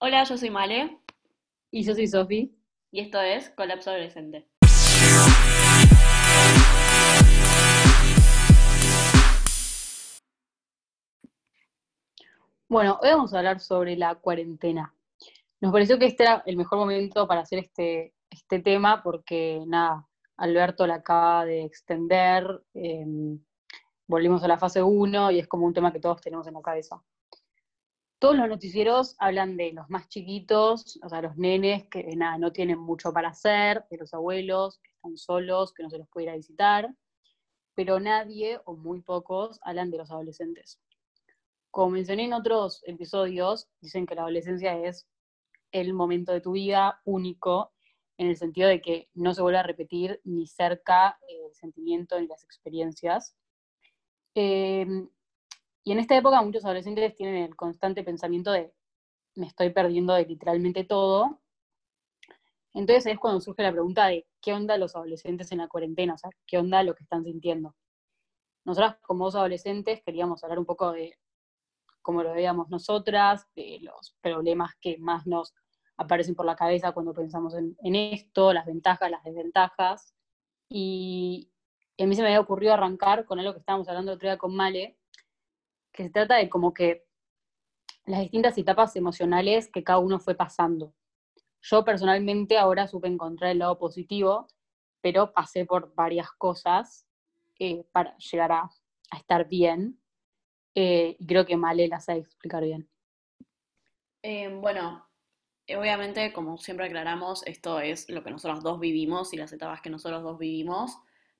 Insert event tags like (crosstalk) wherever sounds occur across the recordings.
Hola, yo soy Male Y yo soy Sofi. y esto es Colapso Adolescente. Bueno, hoy vamos a hablar sobre la cuarentena. Nos pareció que este era el mejor momento para hacer este, este tema porque, nada, Alberto la acaba de extender, eh, volvimos a la fase 1 y es como un tema que todos tenemos en la cabeza. Todos los noticieros hablan de los más chiquitos, o sea, los nenes que nada, no tienen mucho para hacer, de los abuelos que están solos, que no se los puede ir a visitar, pero nadie o muy pocos hablan de los adolescentes. Como mencioné en otros episodios, dicen que la adolescencia es el momento de tu vida único, en el sentido de que no se vuelve a repetir ni cerca el sentimiento ni las experiencias. Eh, y en esta época muchos adolescentes tienen el constante pensamiento de me estoy perdiendo de literalmente todo. Entonces es cuando surge la pregunta de qué onda los adolescentes en la cuarentena, o sea, qué onda lo que están sintiendo. Nosotras como dos adolescentes queríamos hablar un poco de cómo lo veíamos nosotras, de los problemas que más nos aparecen por la cabeza cuando pensamos en, en esto, las ventajas, las desventajas. Y a mí se me había ocurrido arrancar con algo que estábamos hablando el otro día con Male, que se trata de como que las distintas etapas emocionales que cada uno fue pasando. Yo personalmente ahora supe encontrar el lado positivo, pero pasé por varias cosas eh, para llegar a, a estar bien. Eh, y creo que Male las sabe explicar bien. Eh, bueno, obviamente, como siempre aclaramos, esto es lo que nosotros dos vivimos y las etapas que nosotros dos vivimos,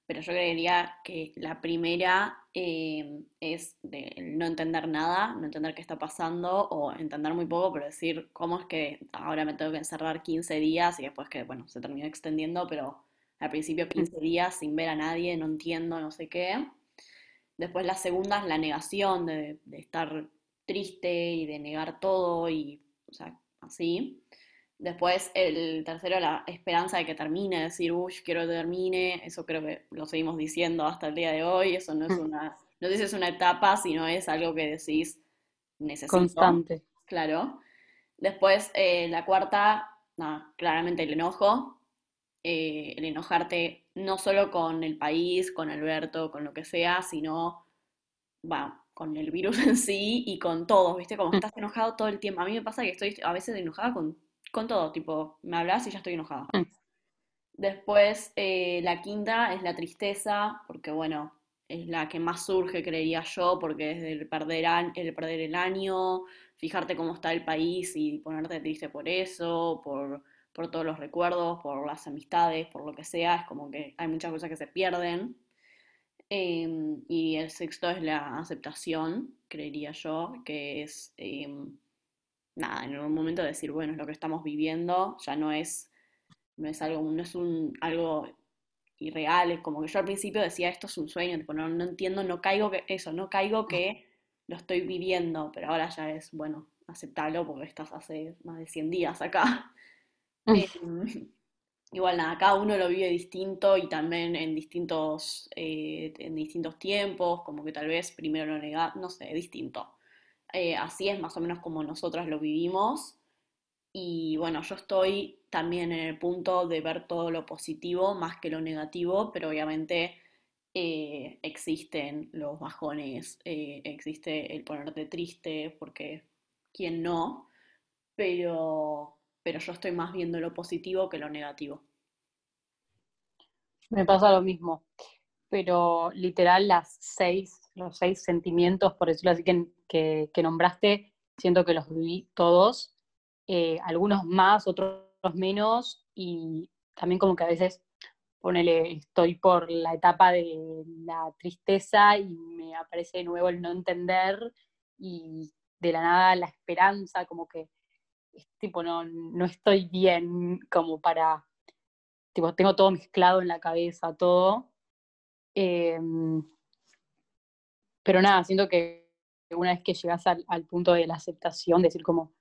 pero yo creería que la primera eh, es de no entender nada, no entender qué está pasando, o entender muy poco, pero decir cómo es que ahora me tengo que encerrar 15 días y después que, bueno, se terminó extendiendo, pero al principio 15 días sin ver a nadie, no entiendo, no sé qué. Después la segunda es la negación de, de estar triste y de negar todo y, o sea, así. Después el tercero, la esperanza de que termine, decir, uy, quiero que termine, eso creo que lo seguimos diciendo hasta el día de hoy, eso no es una, no dices una etapa, sino es algo que decís, necesito, Constante. claro. Después eh, la cuarta, claramente el enojo, eh, el enojarte no solo con el país, con Alberto, con lo que sea, sino, bueno, con el virus (laughs) en sí y con todos, ¿viste? Como que estás enojado todo el tiempo. A mí me pasa que estoy a veces enojada con, con todo, tipo, me hablas y ya estoy enojada. Después, eh, la quinta es la tristeza, porque bueno, es la que más surge, creería yo, porque es el perder, an- el perder el año, fijarte cómo está el país y ponerte triste por eso, por, por todos los recuerdos, por las amistades, por lo que sea, es como que hay muchas cosas que se pierden. Em, y el sexto es la aceptación, creería yo, que es, em, nada, en un momento decir, bueno, es lo que estamos viviendo, ya no es, no es algo, no es un, algo irreal, es como que yo al principio decía, esto es un sueño, tipo, no, no entiendo, no caigo que, eso, no caigo que lo estoy viviendo, pero ahora ya es, bueno, aceptarlo porque estás hace más de 100 días acá. Em, Igual nada, cada uno lo vive distinto y también en distintos, eh, en distintos tiempos, como que tal vez primero lo nega, no sé, distinto. Eh, así es más o menos como nosotras lo vivimos. Y bueno, yo estoy también en el punto de ver todo lo positivo más que lo negativo, pero obviamente eh, existen los bajones, eh, existe el ponerte triste, porque quién no, pero, pero yo estoy más viendo lo positivo que lo negativo. Me pasa lo mismo, pero literal las seis, los seis sentimientos, por decirlo así, que, que, nombraste, siento que los viví todos, eh, algunos más, otros menos, y también como que a veces, ponele, estoy por la etapa de la tristeza y me aparece de nuevo el no entender y de la nada la esperanza, como que tipo, no, no estoy bien como para, tipo, tengo todo mezclado en la cabeza, todo. Eh, pero nada, siento que una vez que llegas al, al, punto de la aceptación, decir como,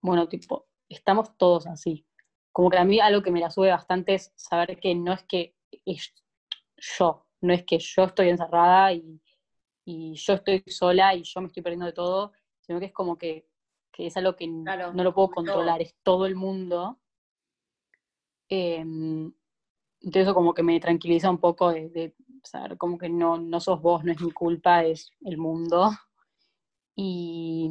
bueno, tipo, estamos todos así. Como que a mí algo que me la sube bastante es saber que no es que es yo, no es que yo estoy encerrada y, y yo estoy sola y yo me estoy perdiendo de todo, sino que es como que que es algo que no lo puedo controlar, es todo el mundo. Em, entonces eso como que me tranquiliza un poco de, saber como que no, no sos vos, no es mi culpa, es el mundo. Y,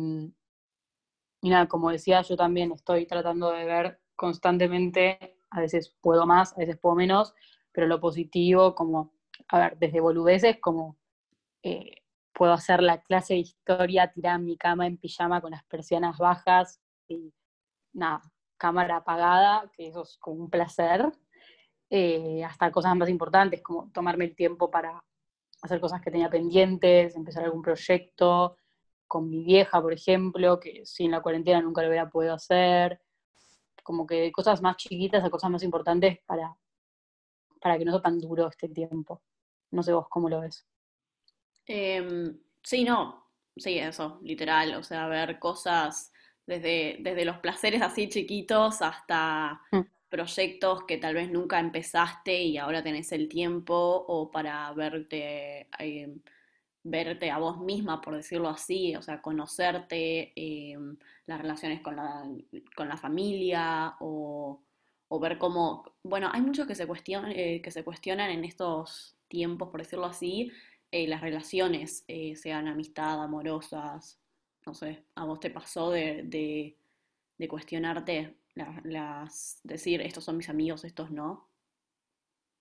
nada, como decía, yo también estoy tratando de ver constantemente, a veces puedo más, a veces puedo menos, pero lo positivo, como, a ver, desde boludeces, como eh, puedo hacer la clase de historia tirada en mi cama en pijama con las persianas bajas y nada, cámara apagada, que eso es como un placer, eh, hasta cosas más importantes como tomarme el tiempo para hacer cosas que tenía pendientes, empezar algún proyecto con mi vieja, por ejemplo, que sin la cuarentena nunca lo hubiera podido hacer, como que cosas más chiquitas a cosas más importantes para, para que no sea tan duro este tiempo. No sé vos cómo lo ves. Em, sí, no, sí, eso, literal, o sea, ver cosas desde, desde los placeres así chiquitos hasta mm. proyectos que tal vez nunca empezaste y ahora tenés el tiempo o para verte, em, verte a vos misma, por decirlo así, o sea, conocerte, em, las relaciones con la, con la familia o, o, ver cómo, bueno, hay muchos que se, cuestionan, eh, que se cuestionan en estos tiempos, por decirlo así, eh, las relaciones, eh, sean amistad, amorosas, no sé, ¿a vos te pasó de, de, cuestionarte, las, decir, estos son mis amigos, estos no?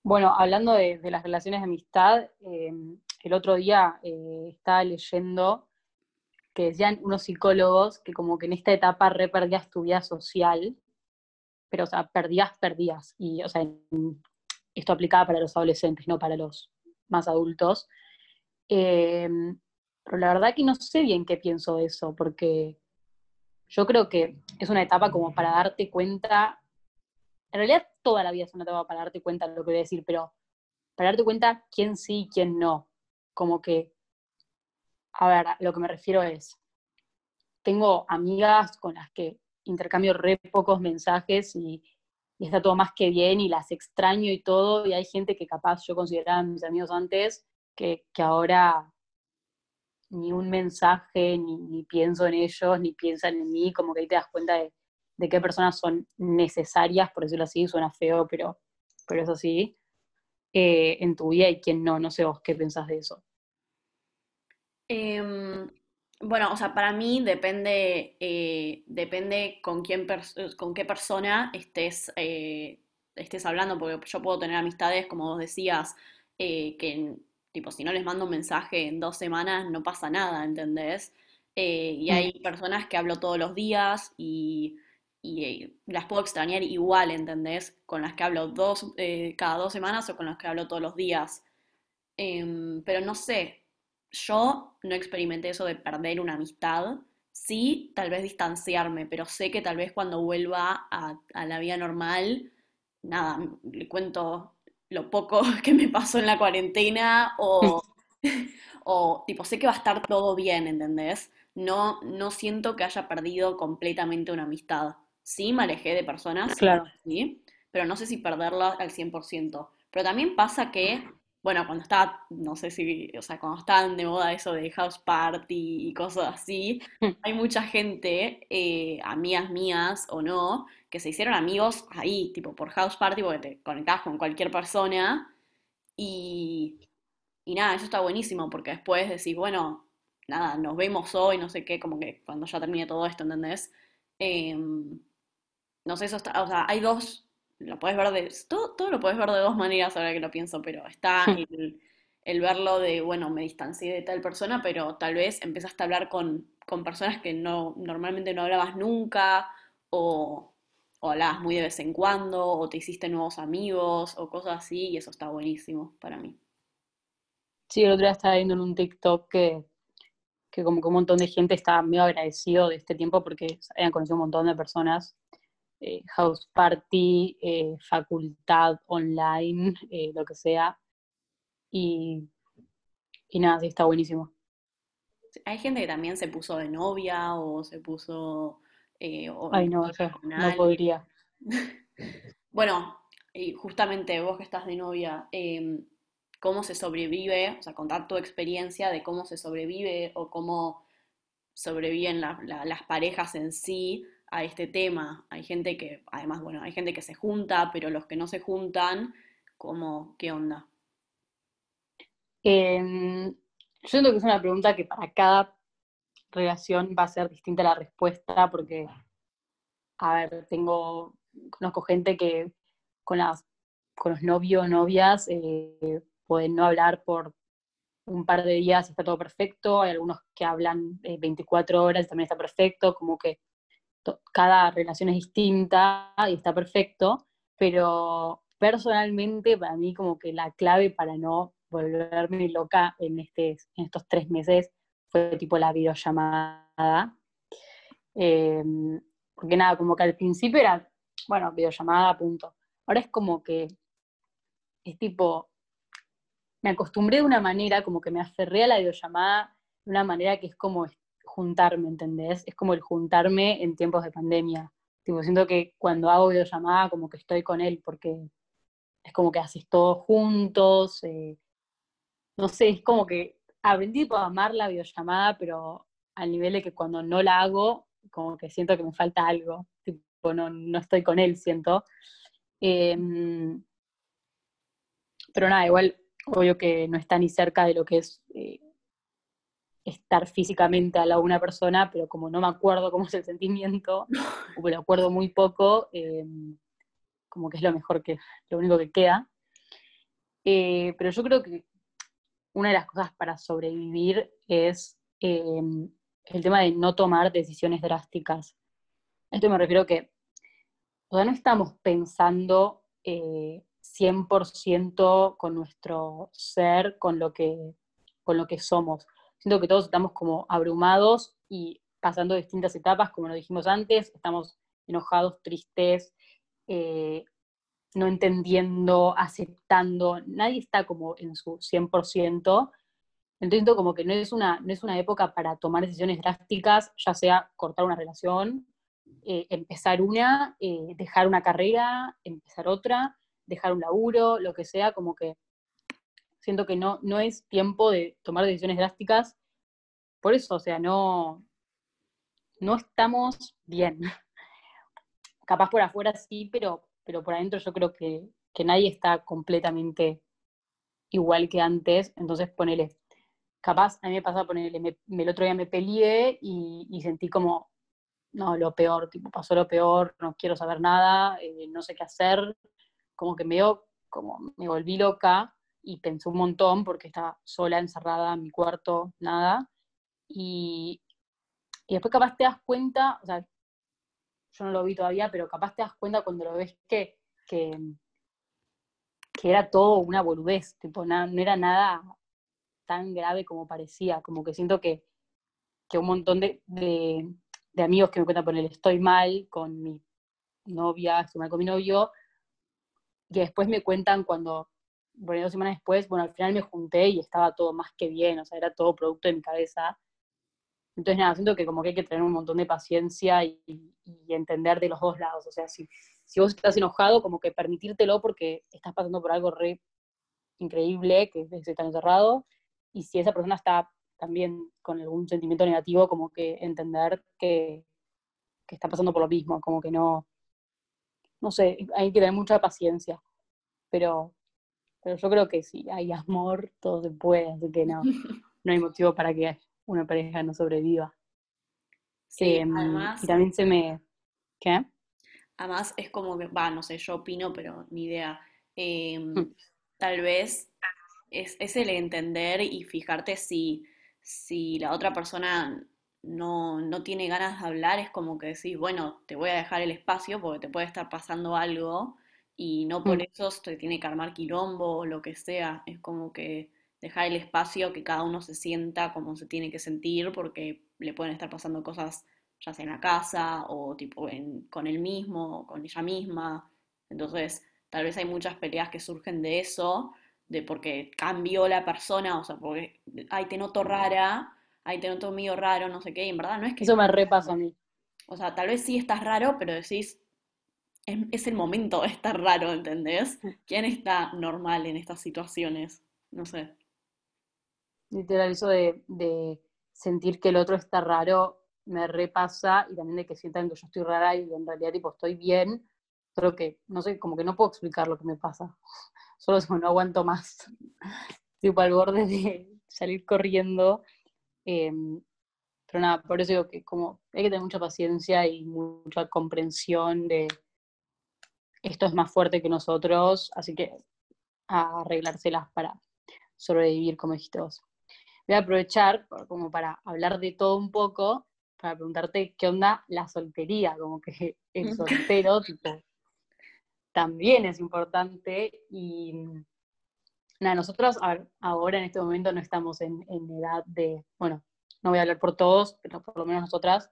Bueno, hablando de, las relaciones de amistad, em, el otro día eh, estaba leyendo que decían unos psicólogos que como que en esta etapa re perdías tu vida social, pero o sea, perdías, perdías. Y o sea, esto aplicaba para los adolescentes, no para los más adultos. Em, pero la verdad que no sé bien qué pienso de eso, porque yo creo que es una etapa como para darte cuenta, en realidad toda la vida es una etapa para darte cuenta de lo que voy a decir, pero para darte cuenta quién sí y quién no. Como que, a ver, lo que me refiero es, tengo amigas con las que intercambio re pocos mensajes y, y está todo más que bien y las extraño y todo, y hay gente que capaz yo consideraba mis amigos antes que, ahora ni un mensaje, ni, pienso en ellos, ni piensan en mí, como que ahí te das cuenta de, qué personas son necesarias, por decirlo así, suena feo, pero, pero eso sí, eh, en tu vida y quién no, no sé vos qué pensás de eso. Em, bueno, o sea, para mí depende, eh, depende con, quién con qué persona estés, eh, estés hablando, porque yo puedo tener amistades, como vos decías, que Tipo, si no les mando un mensaje en dos semanas, no pasa nada, ¿entendés? Eh, y hay personas que hablo todos los días y, eh, las puedo extrañar igual, ¿entendés? Con las que hablo dos, eh, cada dos semanas o con las que hablo todos los días. Em, pero no sé, yo no experimenté eso de perder una amistad. Sí, tal vez distanciarme, pero sé que tal vez cuando vuelva a, a la vida normal, nada, le cuento lo poco (laughs) que me pasó en la cuarentena o, (laughs) o tipo, sé que va a estar todo bien, ¿entendés? No, no siento que haya perdido completamente una amistad. Sí, me alejé de personas, claro. sí, pero no sé si perderla al 100%. Pero también pasa que, bueno, cuando está, no sé si, o sea, cuando están de moda eso de house party y cosas así, hmm. hay mucha gente, eh, amigas mías o no, que se hicieron amigos ahí, tipo por house party, porque te conectabas con cualquier persona. Y, y nada, eso está buenísimo, porque después decís, bueno, nada, nos vemos hoy, no sé qué, como que cuando ya termine todo esto, ¿entendés? Em, no sé, eso está, o sea, hay dos, lo puedes ver de, todo, todo lo puedes ver de dos maneras ahora que lo pienso, pero está (laughs) el, el, verlo de, bueno, me distancié de tal persona, pero tal vez empezaste a hablar con, con personas que no, normalmente no hablabas nunca, o, o hablabas muy de vez en cuando, o te hiciste nuevos amigos, o cosas así, y eso está buenísimo para mí. Sí, el otro día estaba viendo en un TikTok que, que como que un montón de gente estaba muy agradecido de este tiempo porque habían conocido un montón de personas, eh, house party, eh, facultad online, (laughs) eh, lo que sea, y, y nada, sí, está buenísimo. Hay gente que también se puso de novia o se puso eh, Ay, no, no podría. (laughs) bueno, justamente vos que estás de novia, em, ¿cómo se sobrevive? O sea, contar tu experiencia de cómo se sobrevive o cómo sobreviven las parejas en sí a este tema. Hay gente que, además, bueno, hay gente que se junta, pero los que no se juntan, ¿cómo, qué onda? Em, yo siento que es una pregunta que para cada relación va a ser distinta la respuesta, porque, a ver, tengo, conozco gente que con, las, con los novios, novias, eh, pueden no hablar por un par de días y está todo perfecto, hay algunos que hablan 24 eh, horas y también está perfecto, como que cada relación es distinta y está perfecto, pero personalmente para mí como que la clave para no volverme loca en, este, en estos tres meses fue tipo la videollamada. Em, porque nada, como que al principio era, bueno, videollamada, punto. Ahora es como que es tipo, me acostumbré de una manera, como que me aferré a la videollamada de una manera que es como juntarme, ¿entendés? Es como el juntarme en tiempos de pandemia. Tipo, siento que cuando hago videollamada como que estoy con él porque es como que haces todo juntos, eh, no sé, es como que aprendí a amar la videollamada, pero al nivel de que cuando no la hago, como que siento que me falta algo, tipo, no, no estoy con él, siento. Em, pero nada, igual, obvio que no está ni cerca de lo que es eh, estar físicamente a la una persona, pero como no me acuerdo cómo es el sentimiento, o me lo acuerdo muy poco, em, como que es lo mejor que, lo único que queda. Eh, pero yo creo que una de las cosas para sobrevivir es em, el tema de no tomar decisiones drásticas. esto me refiero que, o no estamos pensando 100% eh, con nuestro ser, con lo, que, con lo que somos. Siento que todos estamos como abrumados y pasando distintas etapas, como lo dijimos antes, estamos enojados, tristes, eh, no entendiendo, aceptando, nadie está como en su 100%. Entonces como que no es, una, no es una época para tomar decisiones drásticas, ya sea cortar una relación, eh, empezar una, eh, dejar una carrera, empezar otra, dejar un laburo, lo que sea, como que siento que no, no es tiempo de tomar decisiones drásticas. Por eso, o sea, no, no estamos bien. (laughs) Capaz por afuera sí, pero pero por adentro yo creo que, nadie está completamente igual que antes, entonces ponele, capaz a mí me pasa ponele, me, el otro día me peleé y, sentí como, no, lo peor, tipo, pasó lo peor, no quiero saber nada, eh, no sé qué hacer, como que me como me volví loca y pensé un montón porque estaba sola, encerrada en mi cuarto, nada, y, y después capaz te das cuenta, o sea, yo no lo vi todavía, pero capaz te das cuenta cuando lo ves que, que, era todo una boludez, tipo, no era nada tan grave como parecía, como que siento que, un montón de, amigos que me cuentan por el estoy mal con mi novia, estoy mal con mi novio, que después me cuentan cuando, bueno, dos semanas después, bueno, al final me junté y estaba todo más que bien, o sea, era todo producto de mi cabeza, entonces, nada, siento que como que hay que tener un montón de paciencia y, entender de los dos lados. O sea, si, si vos estás enojado, como que permitírtelo porque estás pasando por algo re increíble, que es estar encerrado. Y si esa persona está también con algún sentimiento negativo, como que entender que, que está pasando por lo mismo, como que no, no sé, hay que tener mucha paciencia. Pero, pero yo creo que si hay amor, todo se puede, así que no, (laughs) no hay motivo para que una pareja no sobreviva. Sí, em, además, y también se me... ¿Qué? Además es como que, va, no sé, yo opino, pero ni idea. Em, mm. Tal vez es, es, el entender y fijarte si, si la otra persona no, no, tiene ganas de hablar, es como que decís, bueno, te voy a dejar el espacio porque te puede estar pasando algo y no por mm. eso te tiene que armar quilombo o lo que sea. Es como que dejar el espacio que cada uno se sienta como se tiene que sentir, porque le pueden estar pasando cosas ya sea en la casa o tipo con él mismo o con ella misma. Entonces, tal vez hay muchas peleas que surgen de eso, de porque cambió la persona, o sea, porque, ay, te noto rara, ay, te noto mío raro, no sé qué, y en verdad no es que... Eso me repasa a mí. O sea, tal vez sí estás raro, pero decís, es, es el momento (laughs) de estar raro, ¿entendés? ¿Quién está normal en estas situaciones? No sé literal, eso de, sentir que el otro está raro me repasa y también de que sientan que yo estoy rara y en realidad tipo estoy bien, solo que, no sé, como que no puedo explicar lo que me pasa, (laughs) solo es como no aguanto más, (laughs) tipo al borde de salir corriendo. Em, pero nada, por eso digo que como hay que tener mucha paciencia y mucha comprensión de esto es más fuerte que nosotros, así que a arreglárselas para sobrevivir, como dijiste vos. Voy a aprovechar como para hablar de todo un poco, para preguntarte qué onda la soltería, como que (laughs) el soltero, tipo, también es importante y nada, nosotros ahora en este momento no estamos en, en edad de, bueno, no voy a hablar por todos, pero por lo menos nosotras,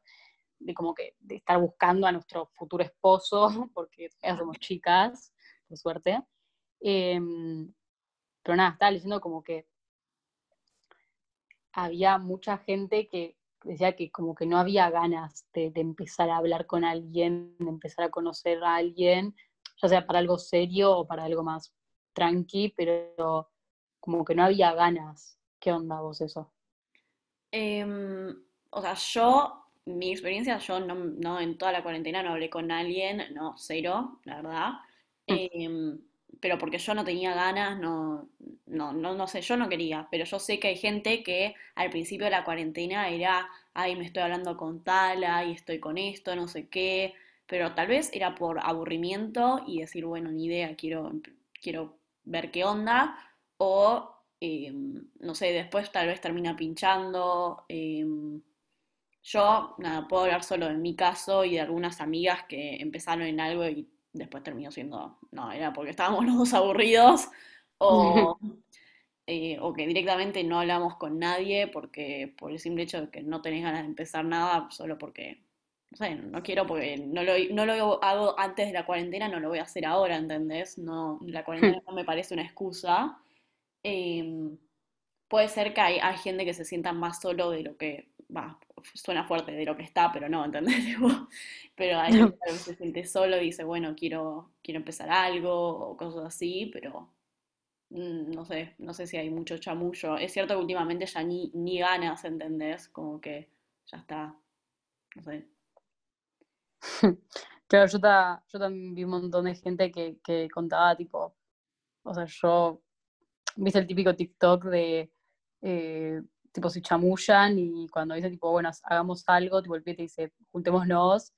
de como que de estar buscando a nuestro futuro esposo, (laughs) porque ya somos chicas, por suerte. Em, pero nada, estaba diciendo como que había mucha gente que decía que como que no había ganas de, empezar a hablar con alguien, de empezar a conocer a alguien, ya sea para algo serio o para algo más tranqui, pero como que no había ganas. ¿Qué onda vos eso? Em, o sea, yo, mi experiencia, yo no, en toda la cuarentena no hablé con alguien, no, cero, la verdad. Mm. Em, pero porque yo no tenía ganas, no, no, no, no sé, yo no quería, pero yo sé que hay gente que al principio de la cuarentena era, ay, me estoy hablando con tal, ay, estoy con esto, no sé qué, pero tal vez era por aburrimiento y decir, bueno, ni idea, quiero, quiero ver qué onda, o Em, no sé, después tal vez termina pinchando. Em, yo, nada, puedo hablar solo de mi caso y de algunas amigas que empezaron en algo y después terminó siendo, no, era porque estábamos (laughs) los dos aburridos o, (laughs) eh, o que directamente no hablamos con nadie porque por el simple hecho de que no tenés ganas de empezar nada solo porque, no sé, no quiero porque no lo, no lo hago antes de la cuarentena, no lo voy a hacer ahora, ¿entendés? No, la cuarentena no me parece una excusa. Em, puede ser que hay, gente que se sienta más solo de lo que, va, suena fuerte, de lo que está, pero no, ¿entendés? (laughs) pero hay gente que se siente solo y dice, bueno, quiero, quiero empezar algo o cosas así, pero mm, no sé, no sé si hay mucho chamullo. Es cierto que últimamente ya ni, ni ganas, ¿entendés? Como que ya está, no sé. (laughs) Claro, yo, yo también vi un montón de gente que, que contaba, tipo, o sea, yo viste el típico TikTok de eh, tipo se chamullan y cuando dice tipo, bueno, hagamos algo, tipo el pie te dice, juntémonos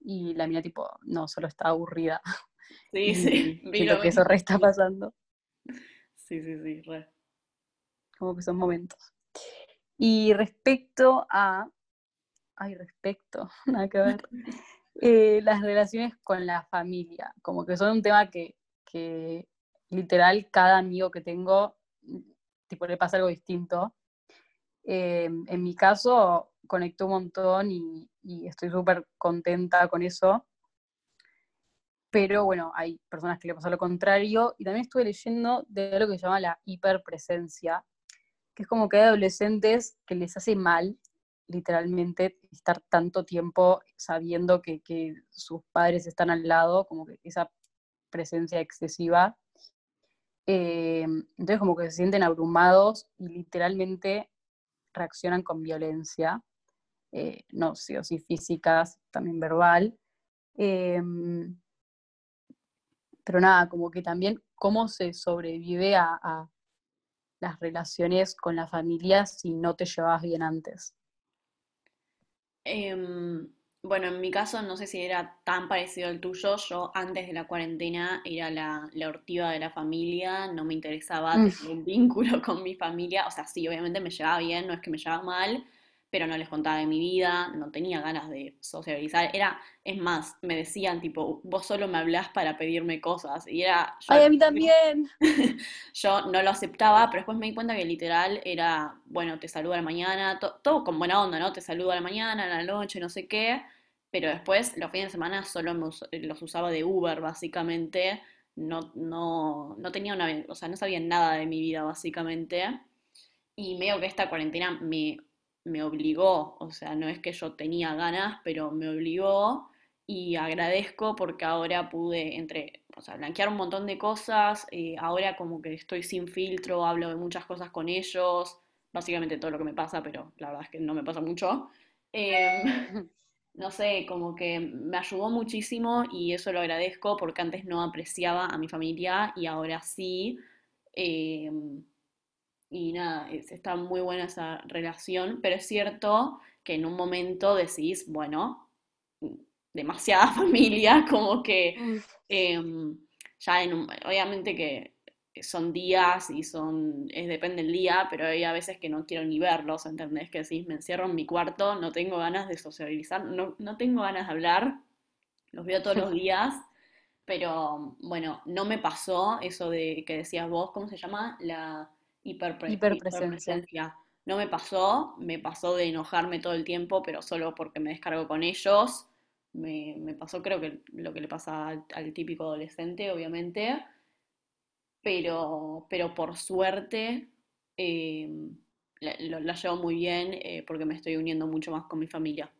y la mina tipo, no, solo está aburrida. Sí, sí, lo que eso re está pasando. Sí, sí, sí, re. Como que son momentos. Y respecto a, ay, respecto, (laughs) nada que ver, (laughs) eh, las relaciones con la familia, como que son un tema que, que literal, cada amigo que tengo, tipo, le pasa algo distinto. Eh, en mi caso, conectó un montón y, estoy súper contenta con eso. Pero bueno, hay personas que le pasa lo contrario. Y también estuve leyendo de lo que se llama la hiperpresencia, que es como que hay adolescentes que les hace mal, literalmente, estar tanto tiempo sabiendo que, que sus padres están al lado, como que esa presencia excesiva eh, entonces como que se sienten abrumados y literalmente reaccionan con violencia, eh, no sí físicas, también verbal. Em, pero nada, como que también cómo se sobrevive a, las relaciones con la familia si no te llevas bien antes. Em, bueno, en mi caso no sé si era tan parecido al tuyo. Yo antes de la cuarentena era la, la ortiva de la familia, no me interesaba tener un vínculo (laughs) con mi familia. O sea, sí, obviamente me llevaba bien, no es que me llevaba mal, pero no les contaba de mi vida, no tenía ganas de socializar. Era, es más, me decían tipo, vos solo me hablás para pedirme cosas. Y era. ¡Ay, a mí también! (laughs) yo no lo aceptaba, pero después me di cuenta que literal era, bueno, te saludo a la mañana, todo con buena onda, ¿no? Te saludo a la mañana, a la noche, no sé qué. Pero después, los fines de semana, solo los usaba de Uber, básicamente. No, no, no tenía una. O sea, no sabía nada de mi vida, básicamente. Y medio que esta cuarentena me me obligó, o sea, no es que yo tenía ganas, pero me obligó y agradezco porque ahora pude entre, o sea, blanquear un montón de cosas, eh, ahora como que estoy sin filtro, hablo de muchas cosas con ellos, básicamente todo lo que me pasa, pero la verdad es que no me pasa mucho. Em, (laughs) no sé, como que me ayudó muchísimo y eso lo agradezco porque antes no apreciaba a mi familia y ahora sí. Em, y nada, está muy buena esa relación, pero es cierto que en un momento decís, bueno, demasiada (laughs) familia, como que em, ya en obviamente que son días y son, es, depende del día, pero hay a veces que no quiero ni verlos, ¿entendés? Que decís, me encierro en mi cuarto, no tengo ganas de socializar, no, no tengo ganas de hablar, los veo todos los (laughs) días, pero bueno, no me pasó eso de que decías vos, ¿cómo se llama? La hiperpresencia. No me pasó, me pasó de enojarme todo el tiempo, pero solo porque me descargo con ellos. Me, pasó creo que lo que le pasa al, típico adolescente, obviamente. Pero, pero por suerte em, la, llevo muy bien eh, porque me estoy uniendo mucho más con mi familia.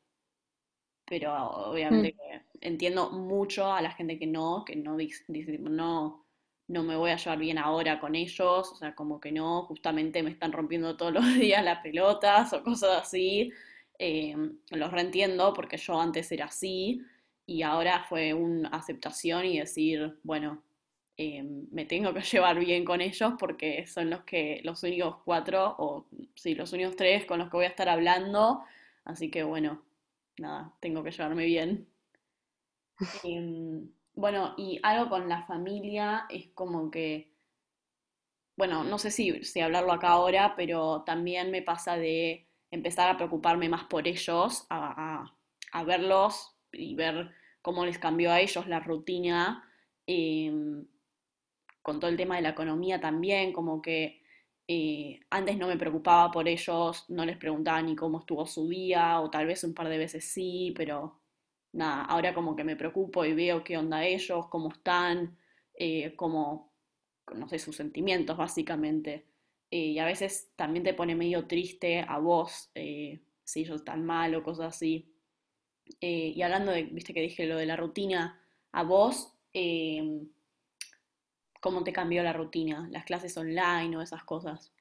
Pero obviamente mm. entiendo mucho a la gente que no, que no dice, no, no me voy a llevar bien ahora con ellos, o sea, como que no, justamente me están rompiendo todos (laughs) los días las pelotas o cosas así. Eh, los reentiendo porque yo antes era así y ahora fue una aceptación y decir, bueno, eh, me tengo que (laughs) llevar bien con ellos porque son los que, los únicos cuatro, o sí, los únicos tres con los que voy a estar hablando, así que bueno, nada, tengo que llevarme bien. (laughs) Em, bueno, y algo con la familia es como que, bueno, no sé si, si hablarlo acá ahora, pero también me pasa de empezar a preocuparme más por ellos, a, verlos y ver cómo les cambió a ellos la rutina, em, con todo el tema de la economía también, como que eh, antes no me preocupaba por ellos, no les preguntaba ni cómo estuvo su día, o tal vez un par de veces sí, pero nada, ahora como que me preocupo y veo qué onda ellos, cómo están, eh, cómo, no sé, sus sentimientos básicamente. Eh, y a veces también te pone medio triste a vos eh, si ellos están mal o cosas así. y hablando de, viste que dije lo de la rutina, a vos, ¿cómo te cambió la rutina? ¿Las clases online o esas cosas?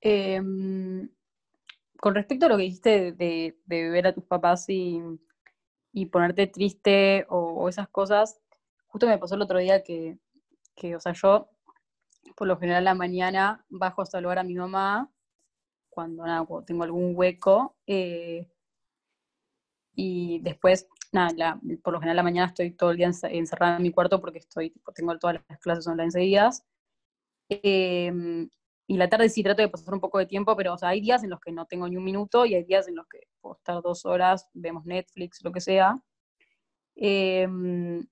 Em, con respecto a lo que dijiste de, de, ver a tus papás y, y ponerte triste o, esas cosas. Justo me pasó el otro día que, que, o sea, yo por lo general la mañana bajo a saludar a mi mamá cuando, tengo algún hueco. Eh, y después, nada, por lo general la mañana estoy todo el día encerrada en mi cuarto porque estoy, tengo todas las clases online seguidas. Eh, y la tarde sí trato de pasar un poco de tiempo, pero o sea, hay días en los que no tengo ni un minuto y hay días en los que puedo estar dos horas, vemos Netflix, lo que sea. Em,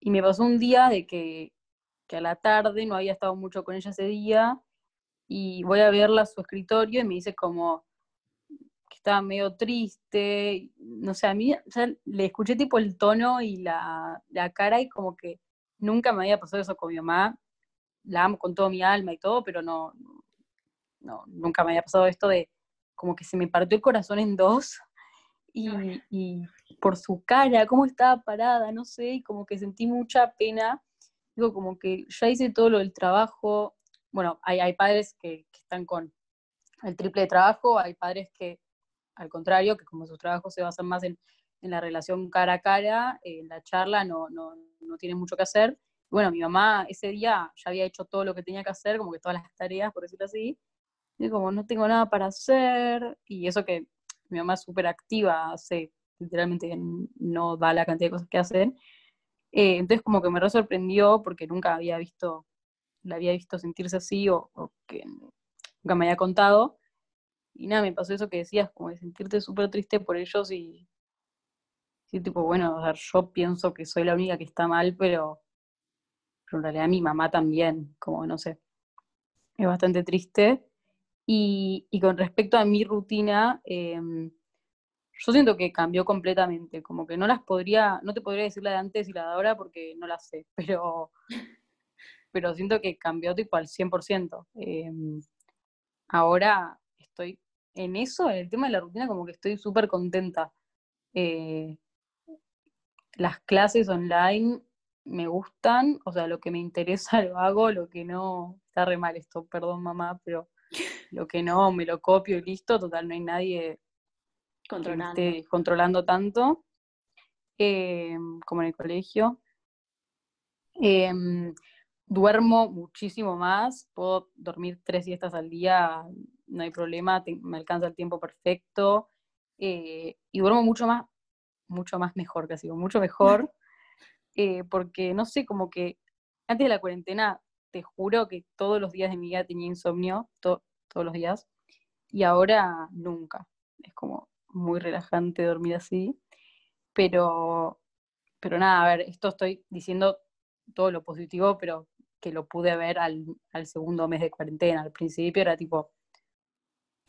y me pasó un día de que, que, a la tarde no había estado mucho con ella ese día y voy a verla a su escritorio y me dice como que estaba medio triste, no sé, a mí le escuché tipo el tono y la, la cara y como que nunca me había pasado eso con mi mamá la amo con todo mi alma y todo, pero no, no, nunca me había pasado esto de como que se me partió el corazón en dos (laughs) y, y, por su cara, cómo estaba parada, no sé, y como que sentí mucha pena. Digo, como que ya hice todo lo del trabajo. Bueno, hay, hay padres que, que están con el triple de trabajo, hay padres que, al contrario, que como sus trabajos se basan más en, en la relación cara a cara, en la charla no, no, no tienen mucho que hacer bueno, mi mamá ese día ya había hecho todo lo que tenía que hacer, como que todas las tareas, por decirlo así, y como no tengo nada para hacer, y eso que mi mamá es súper activa, hace literalmente no da la cantidad de cosas que hacen, eh, entonces como que me re sorprendió porque nunca había visto, la había visto sentirse así o, que nunca me había contado, y nada, me pasó eso que decías, como de sentirte súper triste por ellos y, sí, tipo, bueno, yo pienso que soy la única que está mal, pero en realidad mi mamá también, como no sé, es bastante triste. Y, con respecto a mi rutina, em, yo siento que cambió completamente, como que no las podría, no te podría decir la de antes y la de ahora porque no la sé, pero, (laughs) pero siento que cambió tipo al 100%. Em, ahora estoy en eso, en el tema de la rutina, como que estoy súper contenta. Eh, las clases online me gustan, o sea, lo que me interesa (laughs) lo hago, lo que no, está re mal esto, perdón mamá, pero lo que no, me lo copio y listo, total, no hay nadie Controlando. que esté controlando tanto eh, como en el colegio. Em, duermo muchísimo más, puedo dormir tres siestas al día, no hay problema, te- me alcanza el tiempo perfecto. eh, y duermo mucho más, mucho más mejor, casi, mucho mejor, (laughs) eh, porque no sé, como que antes de la cuarentena, te juro que todos los días de mi vida tenía insomnio, to- todos los días, y ahora nunca. Es como muy relajante dormir así, pero, pero nada, a ver, esto estoy diciendo todo lo positivo, pero que lo pude ver al, segundo mes de cuarentena. Al principio era tipo,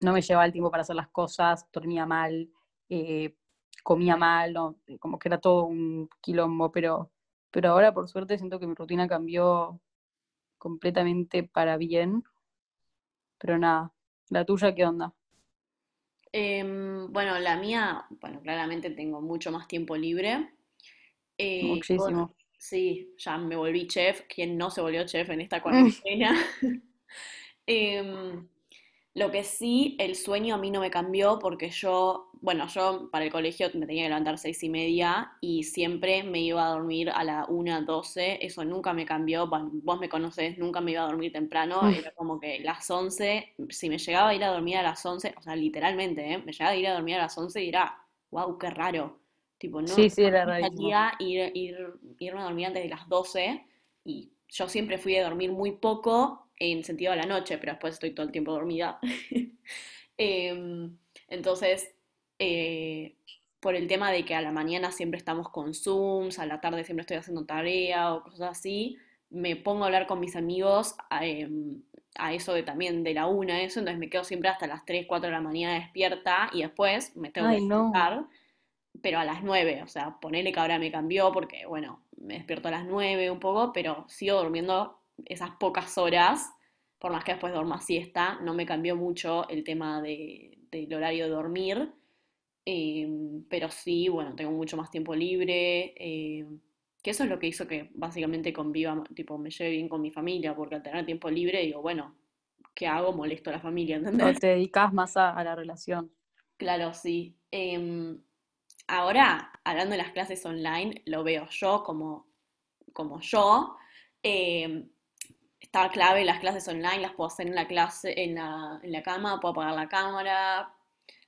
no me llevaba el tiempo para hacer las cosas, dormía mal, eh, comía mal, como que era todo un quilombo, pero, pero ahora por suerte siento que mi rutina cambió completamente para bien. Pero nada, ¿la tuya qué onda? Em, bueno, la mía, bueno, claramente tengo mucho más tiempo libre. Eh, Muchísimo. bueno, sí, ya me volví chef. ¿Quién no se volvió chef en esta (laughs) cuarentena? (laughs) Em, lo que sí, el sueño a mí no me cambió porque yo, bueno, yo para el colegio me tenía que levantar seis y media y siempre me iba a dormir a la una, doce, eso nunca me cambió, bueno, vos me conocés, nunca me iba a dormir temprano, era como que las once, si me llegaba a ir a dormir a las once, o sea, literalmente, ¿eh? me llegaba a ir a dormir a las once y era, wow, qué raro, tipo, no, Sí, sí, era salía ir, ir, irme a dormir antes de las 12 y yo siempre fui de dormir muy poco en sentido de la noche, pero después estoy todo el tiempo dormida. (laughs) Em, entonces, eh, por el tema de que a la mañana siempre estamos con Zooms, a la tarde siempre estoy haciendo tarea o cosas así, me pongo a hablar con mis amigos a, em, a eso de también de la una, eso, entonces me quedo siempre hasta las 3 4 de la mañana despierta y después me tengo que Ay, no. despertar pero a las 9, o sea, ponele que ahora me cambió porque, bueno, me despierto a las 9 un poco, pero sigo durmiendo esas pocas horas, por más que después duerma siesta, no me cambió mucho el tema de, del horario de dormir, eh, pero sí, bueno, tengo mucho más tiempo libre, eh, que eso es lo que hizo que básicamente conviva, tipo, me lleve bien con mi familia, porque al tener tiempo libre digo, bueno, ¿qué hago? Molesto a la familia, O ¿entendés? te dedicas más a, a la relación. Claro, sí. Em, ahora, hablando de las clases online, lo veo yo como, como yo. Em, está clave las clases online, las puedo hacer en la clase, en la, en la cama, puedo apagar la cámara,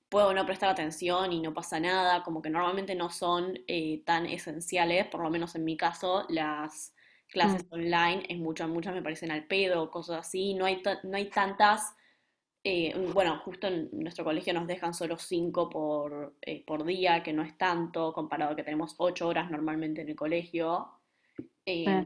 puedo no prestar atención y no pasa nada, como que normalmente no son eh, tan esenciales, por lo menos en mi caso, las clases Mm, online, es muchas, muchas me parecen al pedo, cosas así, no hay, no hay tantas eh, bueno, justo en nuestro colegio nos dejan solo cinco por, eh, por día, que no es tanto, comparado a que tenemos ocho horas normalmente en el colegio. Eh,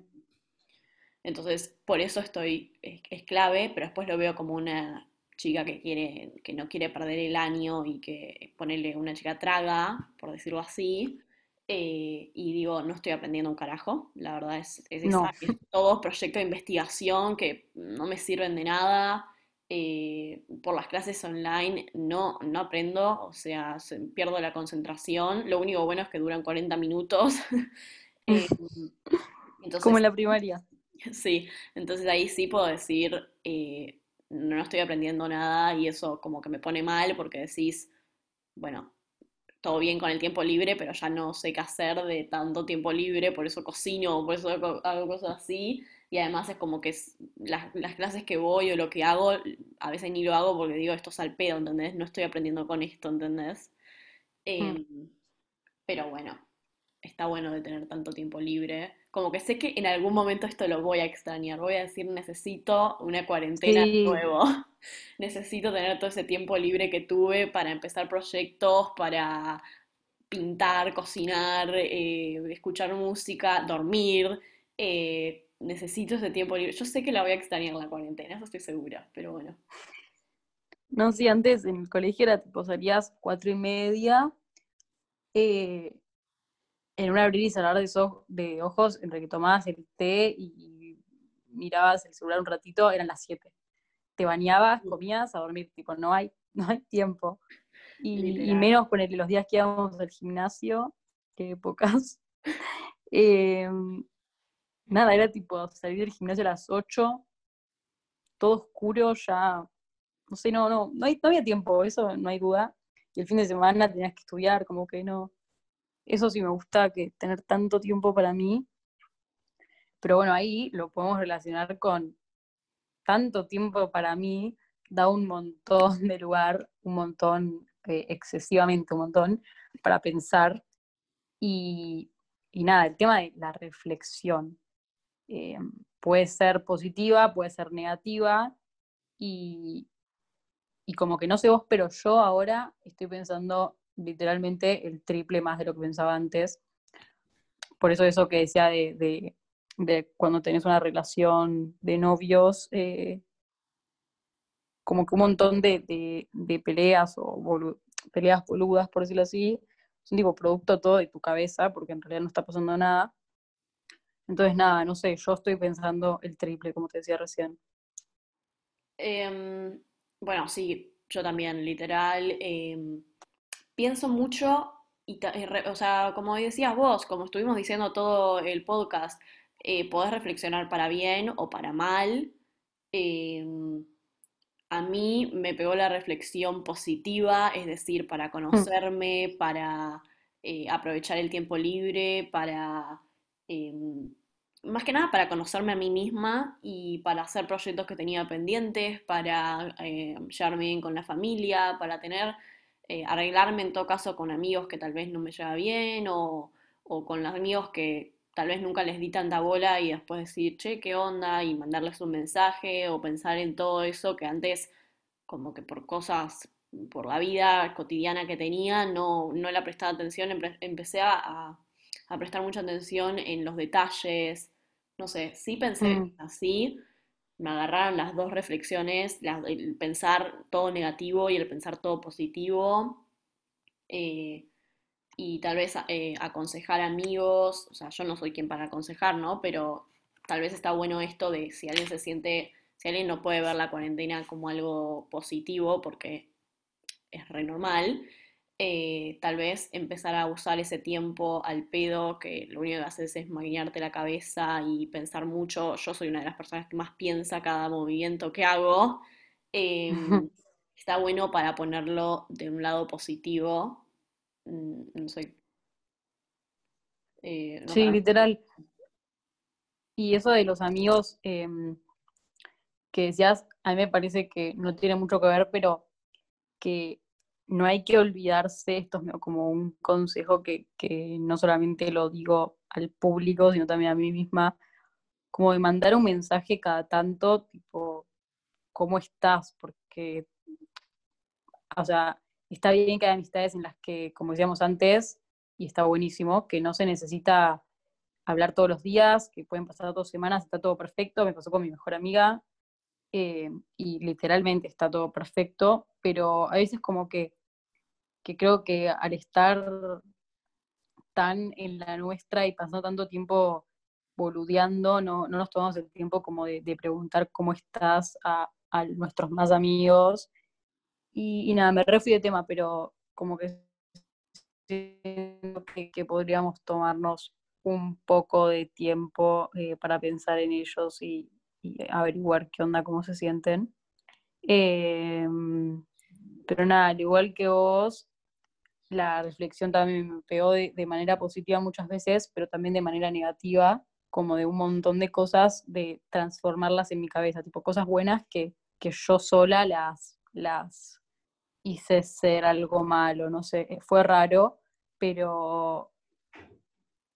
entonces, por eso estoy, es, es clave, pero después lo veo como una chica que quiere, que no quiere perder el año y que ponerle una chica traga, por decirlo así. eh, y digo, no estoy aprendiendo un carajo, la verdad es, es, esa- no. es todo proyecto de investigación que no me sirven de nada. eh, por las clases online no, no aprendo, o sea, se- pierdo la concentración. Lo único bueno es que duran 40 minutos. (laughs) Eh, (laughs) Como en la primaria. (laughs) Sí, entonces ahí sí puedo decir, eh, no estoy aprendiendo nada y eso como que me pone mal porque decís, bueno, todo bien con el tiempo libre, pero ya no sé qué hacer de tanto tiempo libre, por eso cocino, por eso hago, cosas así. Y además es como que es- las, las clases que voy o lo que hago, a veces ni lo hago porque digo, esto es al pedo, ¿entendés? No estoy aprendiendo con esto, ¿entendés? Mm, Em, pero bueno, está bueno de tener tanto tiempo libre. Como que sé que en algún momento esto lo voy a extrañar. Voy a decir, necesito una cuarentena Sí, nuevo. (laughs) Necesito tener todo ese tiempo libre que tuve para empezar proyectos, para pintar, cocinar, eh, escuchar música, dormir. Eh, necesito ese tiempo libre. Yo sé que la voy a extrañar la cuarentena, eso estoy segura, pero bueno. no, sí, antes en el colegio era tipo, salías cuatro y media, eh, en un abrir y cerrar de, so- de ojos, entre que tomabas el té y mirabas el celular un ratito, eran las siete. Te bañabas, comías, a dormir, tipo, no hay, (laughs) no hay tiempo. Y, y menos con los días que íbamos al gimnasio, que épocas. (laughs) Eh, nada, era tipo salir del gimnasio a las 8, todo oscuro, ya, no sé, no, no, no, había tiempo, eso no hay duda. Y el fin de semana tenías que estudiar, como que no. Eso sí me gusta, que tener tanto tiempo para mí. Pero bueno, ahí lo podemos relacionar con tanto tiempo para mí, da un montón de lugar, un montón, eh, excesivamente un montón, para pensar. Y, y, nada, el tema de la reflexión. Eh, puede ser positiva, puede ser negativa, y, y como que no sé vos, pero yo ahora estoy pensando literalmente el triple más de lo que pensaba antes. Por eso eso que decía de, de, cuando tenés una relación de novios, eh, como que un montón de, de peleas o peleas boludas, por decirlo así, son tipo producto todo de tu cabeza, porque en realidad no está pasando nada. Entonces, nada, no sé, yo estoy pensando el triple, como te decía recién. Em, bueno, sí, yo también, literal. Em, pienso mucho, y o sea, como decías vos, como estuvimos diciendo todo el podcast, eh, podés reflexionar para bien o para mal. Em, a mí me pegó la reflexión positiva, es decir, para mm. conocerme, para eh, aprovechar el tiempo libre, para más que nada para conocerme a mí misma y para hacer proyectos que tenía pendientes, para eh, llevarme bien con la familia, para tener, eh, arreglarme en todo caso con amigos que tal vez no me lleva bien o, o con los amigos que tal vez nunca les di tanta bola y después decir, che, ¿qué onda? y mandarles un mensaje o pensar en todo eso que antes como que por cosas, por la vida cotidiana que tenía, no, no le prestaba atención, empecé a, a prestar mucha atención en los detalles, no sé, sí pensé mm. así, me agarraron las dos reflexiones, el pensar todo negativo y el pensar todo positivo. Eh, y tal vez eh, aconsejar amigos, o sea, yo no soy quien para aconsejar, ¿no? Pero tal vez está bueno esto de si alguien se siente, si alguien no puede ver la cuarentena como algo positivo, porque es re normal, eh, tal vez empezar a usar ese tiempo al pedo, que lo único que haces es maquinarte la cabeza y pensar mucho. Yo soy una de las personas que más piensa cada movimiento que hago. Em, (laughs) está bueno para ponerlo de un lado positivo. Mm, no sé. Eh, sí, literal. Y eso de los amigos em, que decías, a mí me parece que no tiene mucho que ver, pero que no hay que olvidarse, esto es como un consejo que, no solamente lo digo al público, sino también a mí misma, como de mandar un mensaje cada tanto, tipo, ¿cómo estás? Porque, o sea, está bien que hay amistades en las que, como decíamos antes, y está buenísimo, que no se necesita hablar todos los días, que pueden pasar dos semanas, está todo perfecto, me pasó con mi mejor amiga, eh, y literalmente está todo perfecto, pero a veces como que, que creo que al estar tan en la nuestra y pasando tanto tiempo boludeando, no, no nos tomamos el tiempo como de, preguntar cómo estás a, nuestros más amigos. Y, nada, me refiero de tema, pero como que, que, podríamos tomarnos un poco de tiempo eh, para pensar en ellos y, averiguar qué onda, cómo se sienten. Em, pero nada, al igual que vos, la reflexión también me pegó de, manera positiva muchas veces, pero también de manera negativa, como de un montón de cosas, de transformarlas en mi cabeza, tipo cosas buenas que, que yo sola las, las hice ser algo malo, no sé, fue raro, pero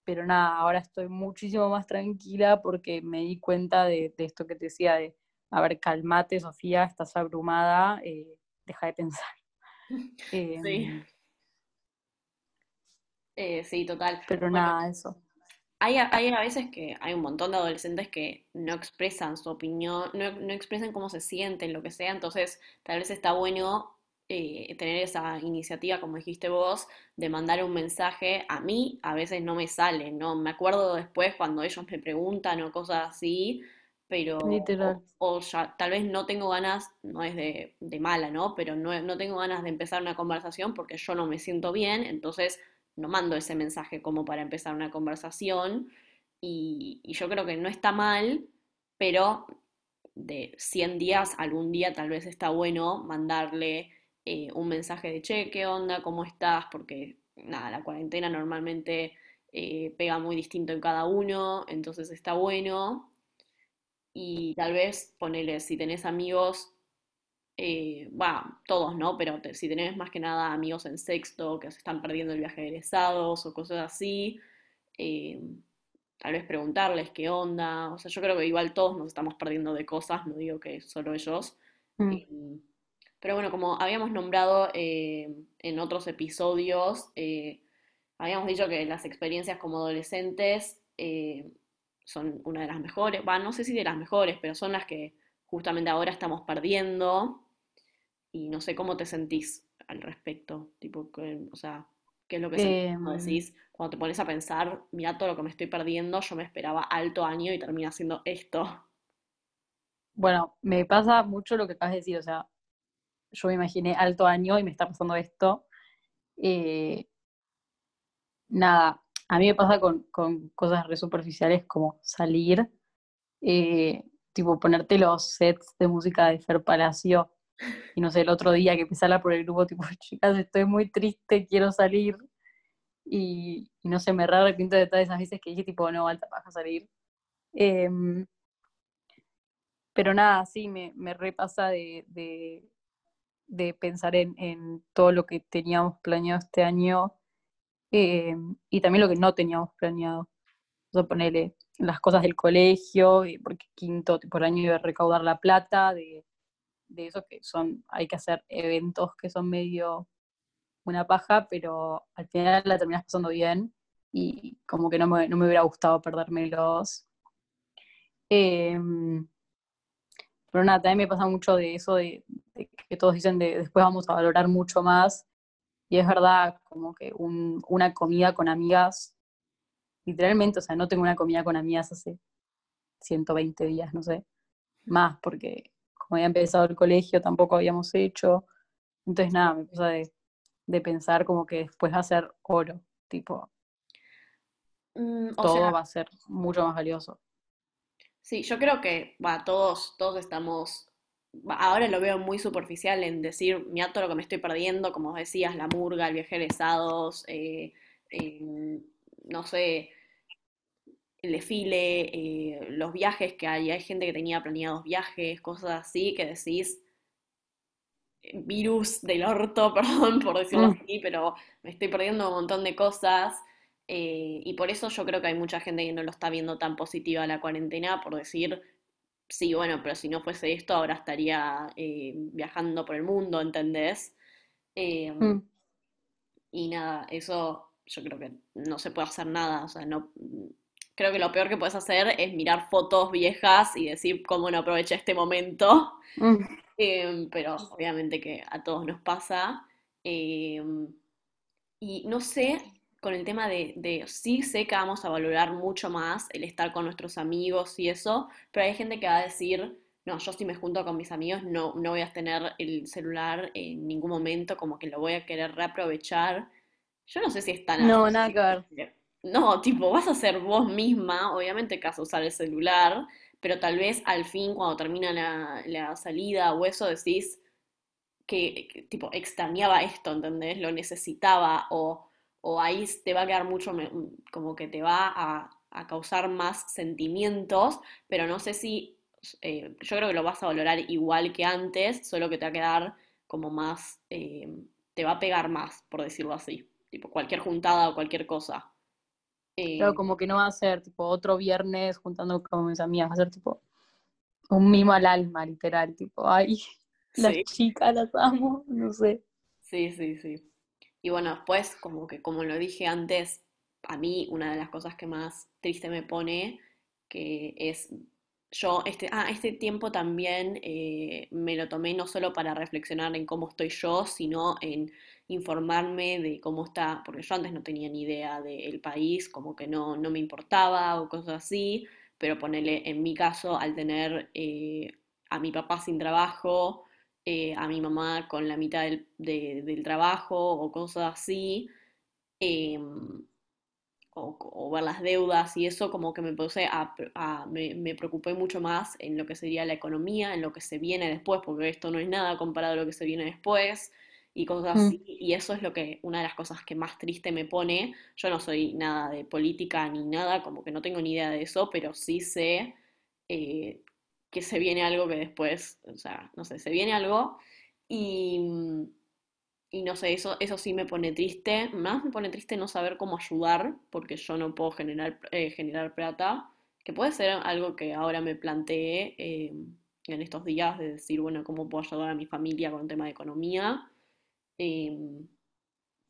pero nada, ahora estoy muchísimo más tranquila porque me di cuenta de, esto que te decía, de, a ver, calmate, Sofía, estás abrumada, eh, deja de pensar. (laughs) sí. Em, eh, sí, total. Pero nada, eso. Hay, hay, a veces que hay un montón de adolescentes que no expresan su opinión, no, no expresan cómo se sienten, lo que sea, entonces tal vez está bueno eh, tener esa iniciativa, como dijiste vos, de mandar un mensaje, a mí a veces no me sale, ¿no? Me acuerdo después cuando ellos me preguntan o cosas así, pero o, ya, tal vez no tengo ganas, no es de, mala, ¿no? Pero no, no, tengo ganas de empezar una conversación porque yo no me siento bien, entonces no mando ese mensaje como para empezar una conversación y, y yo creo que no está mal, pero de 100 días, algún día tal vez está bueno mandarle eh, un mensaje de che, ¿qué onda? ¿Cómo estás? Porque nada, la cuarentena normalmente eh, pega muy distinto en cada uno, entonces está bueno. Y tal vez ponele, si tenés amigos, eh, todos, ¿no? Pero si tenés más que nada amigos en sexto que se están perdiendo el viaje de egresados o cosas así, eh, tal vez preguntarles qué onda. O sea, yo creo que igual todos nos estamos perdiendo de cosas, no digo que solo ellos. Mm. Pero bueno, como habíamos nombrado en otros episodios, habíamos dicho que las experiencias como adolescentes eh, son una de las mejores, bueno, no sé si de las mejores, pero son las que justamente ahora estamos perdiendo y no sé cómo te sentís al respecto, tipo, o sea, ¿qué es lo que eh, decís cuando te pones a pensar, mira todo lo que me estoy perdiendo, yo me esperaba alto año y termina siendo esto? Bueno, me pasa mucho lo que acabas de decir, o sea, yo me imaginé alto año y me está pasando esto. Eh, nada, a mí me pasa con, cosas re superficiales como salir, eh, tipo ponerte los sets de música de Fer Palacio y no sé, el otro día que empezara por el grupo, tipo, (laughs) chicas, estoy muy triste, quiero salir. Y, no sé, me re arrepiento de todas esas veces que dije, tipo, no, alta paja salir. Em, pero nada, sí, me, me repasa de, pensar en, en, todo lo que teníamos planeado este año eh, y también lo que no teníamos planeado. O las cosas del colegio, porque quinto por año iba a recaudar la plata, de, de eso que son, hay que hacer eventos que son medio una paja, pero al final la terminas pasando bien y como que no me, no me hubiera gustado perdérmelos. Eh, pero nada, también me pasa mucho de eso de, de, que todos dicen de después vamos a valorar mucho más y es verdad, como que una comida con amigas, literalmente, o sea, no tengo una comida con amigas hace 120 días, no sé, más, porque como había empezado el colegio tampoco habíamos hecho. Entonces, nada, me pasa de, pensar como que después va a ser oro, tipo, mm, todo va a ser mucho más valioso. Sí, yo creo que va, todos, todos estamos ahora lo veo muy superficial en decir, mira todo lo que me estoy perdiendo, como decías, la murga, el viaje de eh, no sé, el desfile, eh, los viajes que hay, hay gente que tenía planeados viajes, cosas así, que decís, eh, virus del orto, (laughs) perdón por decirlo mm. así, pero me estoy perdiendo un montón de cosas. y por eso yo creo que hay mucha gente que no lo está viendo tan positiva la cuarentena, por decir, sí, bueno, pero si no fuese esto, ahora estaría eh, viajando por el mundo, ¿entendés? Eh, mm. Y nada, eso yo creo que no se puede hacer nada, o sea, no... Creo que lo peor que puedes hacer es mirar fotos viejas y decir cómo no aproveché este momento. Mm. Eh, pero obviamente que a todos nos pasa. y no sé, con el tema de, sí sé que vamos a valorar mucho más el estar con nuestros amigos y eso, pero hay gente que va a decir, no, yo si me junto con mis amigos no, no voy a tener el celular en ningún momento, como que lo voy a querer reaprovechar. Yo no sé si es tan No, nada que ver. No, tipo, vas a ser vos misma, obviamente que vas a usar el celular, pero tal vez al fin, cuando termina la, la salida o eso, decís que, tipo, extrañaba esto, ¿entendés? Lo necesitaba o o ahí te va a quedar mucho, como que te va a, causar más sentimientos, pero no sé si, eh, yo creo que lo vas a valorar igual que antes, solo que te va a quedar como más, eh, te va a pegar más, por decirlo así, tipo cualquier juntada o cualquier cosa. pero eh, como que no va a ser tipo otro viernes juntando con mis amigas, va a ser tipo un mimo al alma, literal, tipo, ay, las chicas las amo, (laughs) no sé. Sí, sí, sí. Y bueno, después, como que como lo dije antes, a mí una de las cosas que más triste me pone, que es yo, este, ah, este tiempo también eh, me lo tomé no solo para reflexionar en cómo estoy yo, sino en informarme de cómo está, porque yo antes no tenía ni idea del país, como que no, no me importaba o cosas así, pero ponerle en mi caso, al tener eh, a mi papá sin trabajo, eh, a mi mamá con la mitad del, trabajo o cosas así. Em, o, ver las deudas y eso como que me puse a, me, preocupé mucho más en lo que sería la economía, en lo que se viene después, porque esto no es nada comparado a lo que se viene después y cosas mm. así. Y eso es lo que, una de las cosas que más triste me pone. Yo no soy nada de política ni nada, como que no tengo ni idea de eso, pero sí sé eh, que se viene algo que después, o sea, no sé, se viene algo y mm, y no sé, eso, eso sí me pone triste. Más me pone triste no saber cómo ayudar, porque yo no puedo generar, eh, generar plata, que puede ser algo que ahora me planteé eh, en estos días, de decir, bueno, cómo puedo ayudar a mi familia con el tema de economía. Em,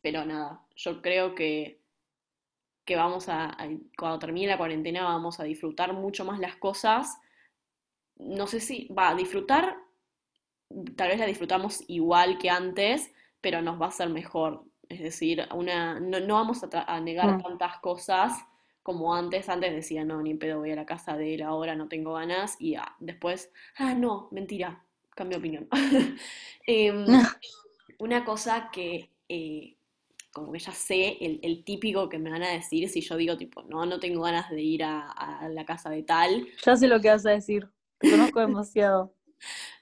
pero nada, yo creo que, que vamos a, cuando termine la cuarentena, vamos a disfrutar mucho más las cosas. No sé si, va, a disfrutar, tal vez la disfrutamos igual que antes, pero nos va a ser mejor. Es decir, una, no, vamos a, negar mm. tantas cosas como antes. Antes decía, no, ni pedo, voy a la casa de él ahora, no tengo ganas. Y después, ah, no, mentira, cambio de opinión. (laughs) Em, (laughs) una cosa que, eh, como que ya sé, el, típico que me van a decir si yo digo, tipo, no, no tengo ganas de ir a, a la casa de tal. Ya sé lo que vas a decir. Te conozco demasiado.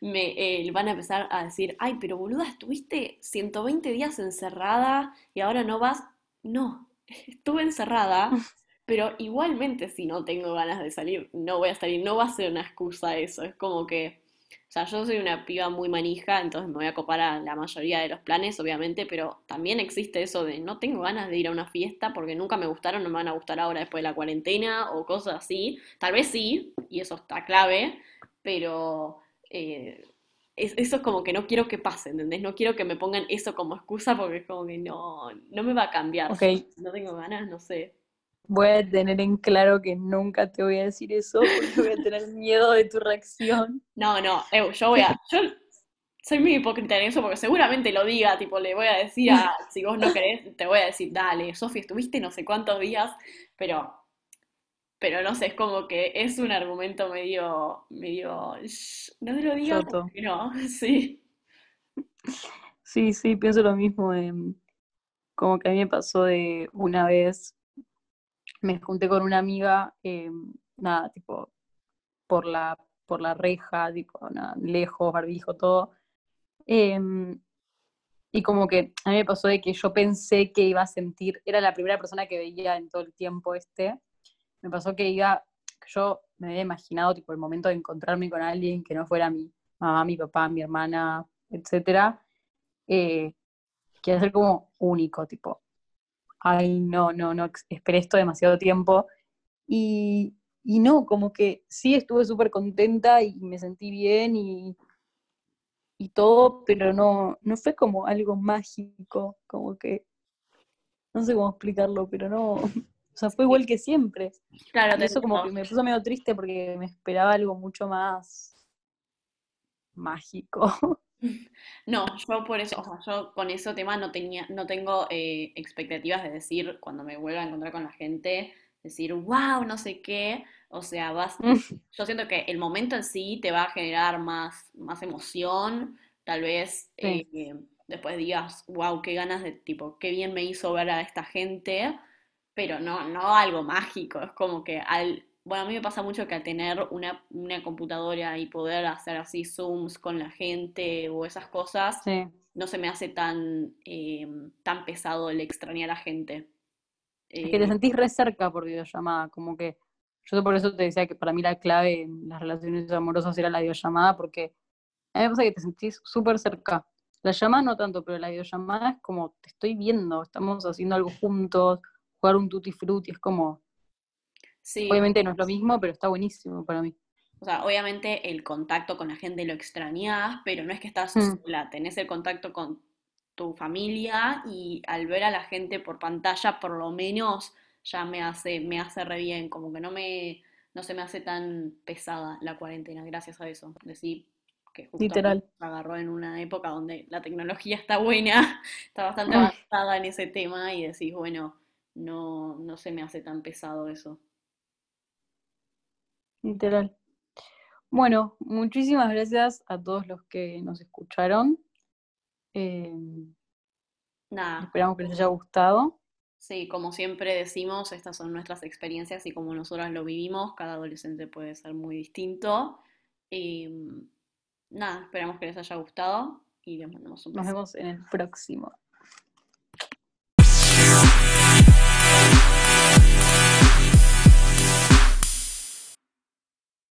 Me eh, van a empezar a decir, ay, pero boluda, estuviste 120 días encerrada y ahora no vas. No, (laughs) estuve encerrada, pero igualmente si no tengo ganas de salir, no voy a salir, no va a ser una excusa eso, es como que, o sea, yo soy una piba muy manija, entonces me voy a copar a la mayoría de los planes, obviamente, pero también existe eso de no tengo ganas de ir a una fiesta porque nunca me gustaron, no me van a gustar ahora después de la cuarentena o cosas así, tal vez sí, y eso está clave, pero eh, eso es como que no quiero que pase, ¿entendés? No quiero que me pongan eso como excusa porque es como que no, no me va a cambiar. No tengo ganas, no sé. Voy a tener en claro que nunca te voy a decir eso porque voy a tener miedo de tu reacción. No, no, yo voy a... Yo soy muy hipócrita en eso porque seguramente lo diga, tipo, le voy a decir a, (laughs) si vos no querés, te voy a decir, dale, Sofía, estuviste no sé cuántos días, pero pero no sé, es como que es un argumento medio, medio, no te lo digo, no, (laughs) sí. Sí, sí, pienso lo mismo. como que a mí me pasó de una vez, me junté con una amiga, em, nada, tipo, por la, por la reja, tipo, lejos, barbijo, todo. Em, y como que a mí me pasó de que yo pensé que iba a sentir, era la primera persona que veía en todo el tiempo este, me pasó que iba, yo me había imaginado tipo el momento de encontrarme con alguien que no fuera mi mamá, mi papá, mi hermana, etcétera, eh, que iba ser como único, tipo, ay, no, no, no, esperé esto demasiado tiempo. Y, y no, como que sí estuve súper contenta y me sentí bien y, y todo, pero no, no fue como algo mágico, como que, no sé cómo explicarlo, pero no, (laughs) o sea, fue igual que siempre. Claro, eso como que me puso medio triste porque me esperaba algo mucho más mágico. (laughs) (laughs) No, yo por eso, o sea, yo con ese tema no tenía, no tengo eh, expectativas de decir, cuando me vuelva a encontrar con la gente, decir, wow, no sé qué. O sea, vas, (laughs) yo siento que el momento en sí te va a generar más, más emoción, tal vez eh, después digas, wow, qué ganas de tipo, qué bien me hizo ver a esta gente pero no, no algo mágico, es como que al, bueno, a mí me pasa mucho que al tener una, computadora y poder hacer así zooms con la gente o esas cosas, no se me hace tan, em, tan pesado el extrañar a la gente. Es que te eh, sentís re cerca por videollamada, como que yo por eso te decía que para mí la clave en las relaciones amorosas era la videollamada, porque a mí me pasa que te sentís súper cerca. La llamada no tanto, pero la videollamada es como te estoy viendo, estamos haciendo algo juntos, jugar un tutti frutti, es como... Sí. Obviamente no es lo mismo, pero está buenísimo para mí. O sea, obviamente el contacto con la gente lo extrañas, pero no es que estás mm. sola, tenés el contacto con tu familia y al ver a la gente por pantalla, por lo menos ya me hace, me hace re bien, como que no me, no se me hace tan pesada la cuarentena, gracias a eso. Decir que justo Literal. me agarró en una época donde la tecnología está buena, (laughs) está bastante mm. avanzada en ese tema y decís, bueno, no, no se me hace tan pesado eso. Literal. Bueno, muchísimas gracias a todos los que nos escucharon. Em, Nada. Esperamos que les haya gustado. Sí, como siempre decimos, estas son nuestras experiencias y como nosotras lo vivimos, cada adolescente puede ser muy distinto. Y nada, esperamos que les haya gustado y les mandamos un Nos beso. vemos en el próximo.